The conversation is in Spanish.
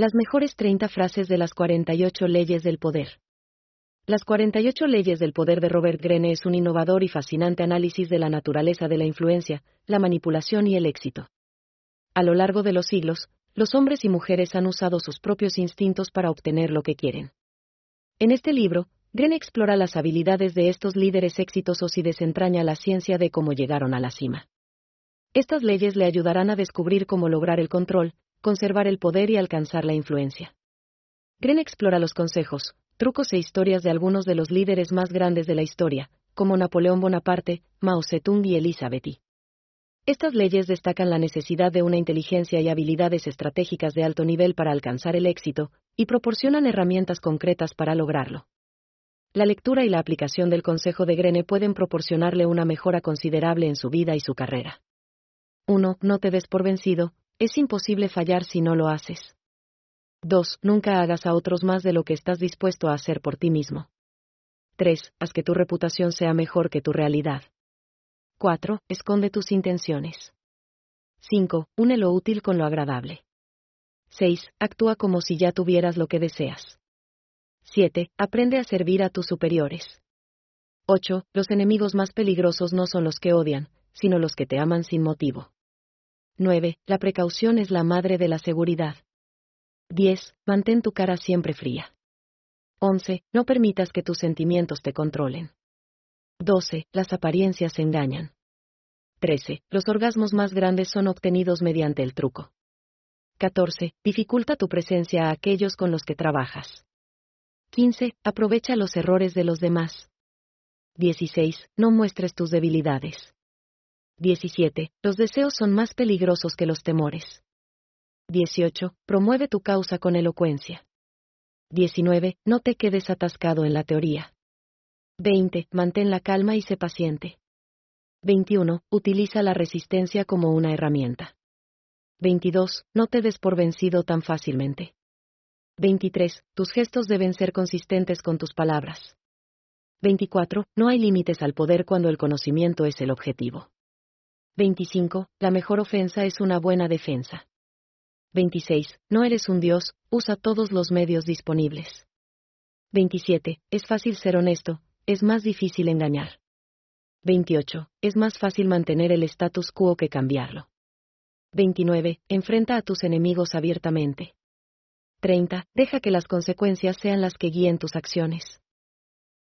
Las mejores 30 frases de las 48 leyes del poder. Las 48 leyes del poder de Robert Greene es un innovador y fascinante análisis de la naturaleza de la influencia, la manipulación y el éxito. A lo largo de los siglos, los hombres y mujeres han usado sus propios instintos para obtener lo que quieren. En este libro, Greene explora las habilidades de estos líderes exitosos y desentraña la ciencia de cómo llegaron a la cima. Estas leyes le ayudarán a descubrir cómo lograr el control, conservar el poder y alcanzar la influencia. Gren explora los consejos, trucos e historias de algunos de los líderes más grandes de la historia, como Napoleón Bonaparte, Mao Zedong y Elizabeth. Estas leyes destacan la necesidad de una inteligencia y habilidades estratégicas de alto nivel para alcanzar el éxito, y proporcionan herramientas concretas para lograrlo. La lectura y la aplicación del consejo de Grene pueden proporcionarle una mejora considerable en su vida y su carrera. 1. No te des por vencido, es imposible fallar si no lo haces. 2. Nunca hagas a otros más de lo que estás dispuesto a hacer por ti mismo. 3. Haz que tu reputación sea mejor que tu realidad. 4. Esconde tus intenciones. 5. Une lo útil con lo agradable. 6. Actúa como si ya tuvieras lo que deseas. 7. Aprende a servir a tus superiores. 8. Los enemigos más peligrosos no son los que odian, sino los que te aman sin motivo. 9. La precaución es la madre de la seguridad. 10. Mantén tu cara siempre fría. 11. No permitas que tus sentimientos te controlen. 12. Las apariencias engañan. 13. Los orgasmos más grandes son obtenidos mediante el truco. 14. Dificulta tu presencia a aquellos con los que trabajas. 15. Aprovecha los errores de los demás. 16. No muestres tus debilidades. 17. Los deseos son más peligrosos que los temores. 18. Promueve tu causa con elocuencia. 19. No te quedes atascado en la teoría. 20. Mantén la calma y sé paciente. 21. Utiliza la resistencia como una herramienta. 22. No te des por vencido tan fácilmente. 23. Tus gestos deben ser consistentes con tus palabras. 24. No hay límites al poder cuando el conocimiento es el objetivo. 25. La mejor ofensa es una buena defensa. 26. No eres un dios, usa todos los medios disponibles. 27. Es fácil ser honesto, es más difícil engañar. 28. Es más fácil mantener el status quo que cambiarlo. 29. Enfrenta a tus enemigos abiertamente. 30. Deja que las consecuencias sean las que guíen tus acciones.